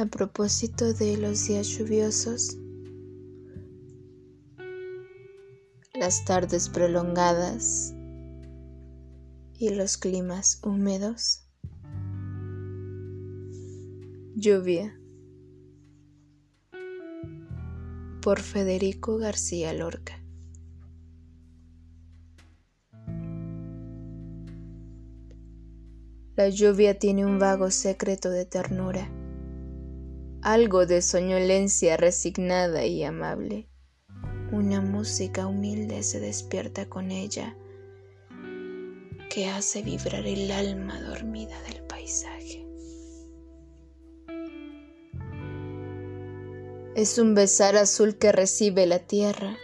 A propósito de los días lluviosos, las tardes prolongadas y los climas húmedos, lluvia por Federico García Lorca. La lluvia tiene un vago secreto de ternura algo de soñolencia resignada y amable. Una música humilde se despierta con ella que hace vibrar el alma dormida del paisaje. Es un besar azul que recibe la tierra,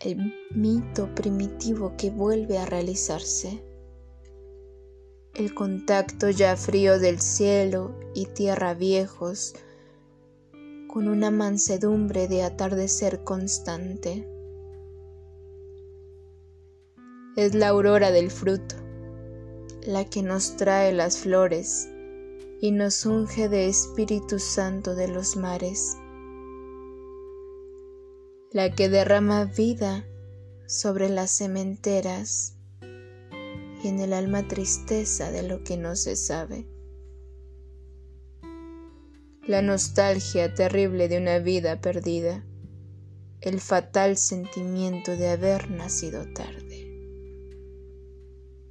el mito primitivo que vuelve a realizarse, el contacto ya frío del cielo y tierra viejos, con una mansedumbre de atardecer constante. Es la aurora del fruto, la que nos trae las flores y nos unge de Espíritu Santo de los mares, la que derrama vida sobre las cementeras y en el alma tristeza de lo que no se sabe la nostalgia terrible de una vida perdida, el fatal sentimiento de haber nacido tarde.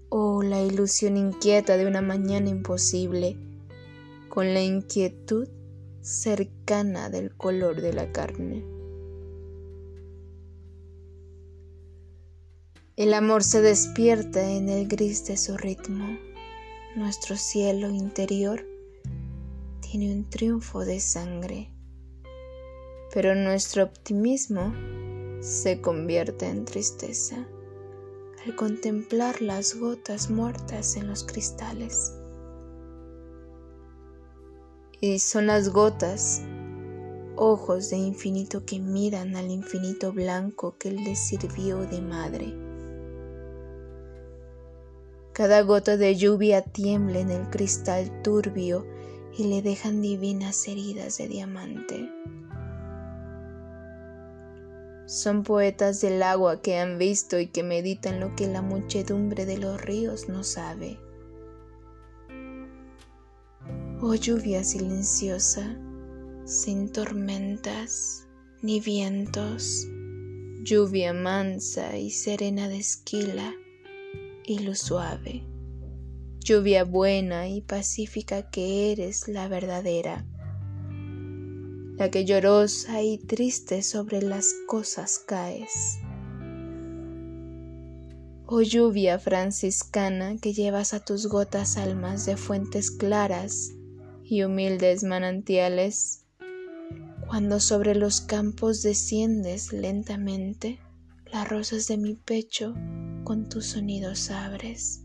O la ilusión inquieta de una mañana imposible, con la inquietud cercana del color de la carne. El amor se despierta en el gris de su ritmo, nuestro cielo interior tiene un triunfo de sangre, pero nuestro optimismo se convierte en tristeza al contemplar las gotas muertas en los cristales. Y son las gotas, ojos de infinito que miran al infinito blanco que les sirvió de madre. Cada gota de lluvia tiembla en el cristal turbio y le dejan divinas heridas de diamante. Son poetas del agua que han visto y que meditan lo que la muchedumbre de los ríos no sabe. Oh lluvia silenciosa, sin tormentas ni vientos, lluvia mansa y serena de esquila y luz suave lluvia buena y pacífica que eres la verdadera, la que llorosa y triste sobre las cosas caes. Oh lluvia franciscana que llevas a tus gotas almas de fuentes claras y humildes manantiales, cuando sobre los campos desciendes lentamente, las rosas de mi pecho con tus sonidos abres.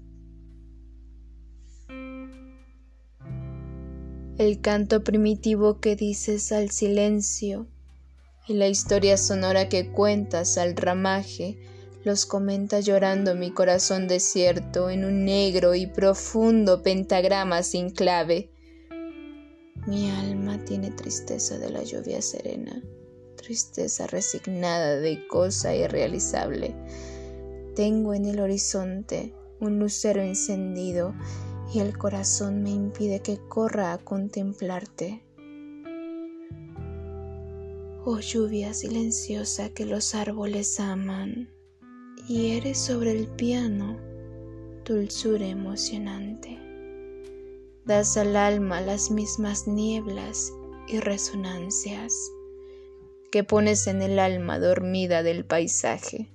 El canto primitivo que dices al silencio y la historia sonora que cuentas al ramaje los comenta llorando mi corazón desierto en un negro y profundo pentagrama sin clave. Mi alma tiene tristeza de la lluvia serena, tristeza resignada de cosa irrealizable. Tengo en el horizonte un lucero encendido y el corazón me impide que corra a contemplarte. Oh lluvia silenciosa que los árboles aman, y eres sobre el piano dulzura emocionante. Das al alma las mismas nieblas y resonancias que pones en el alma dormida del paisaje.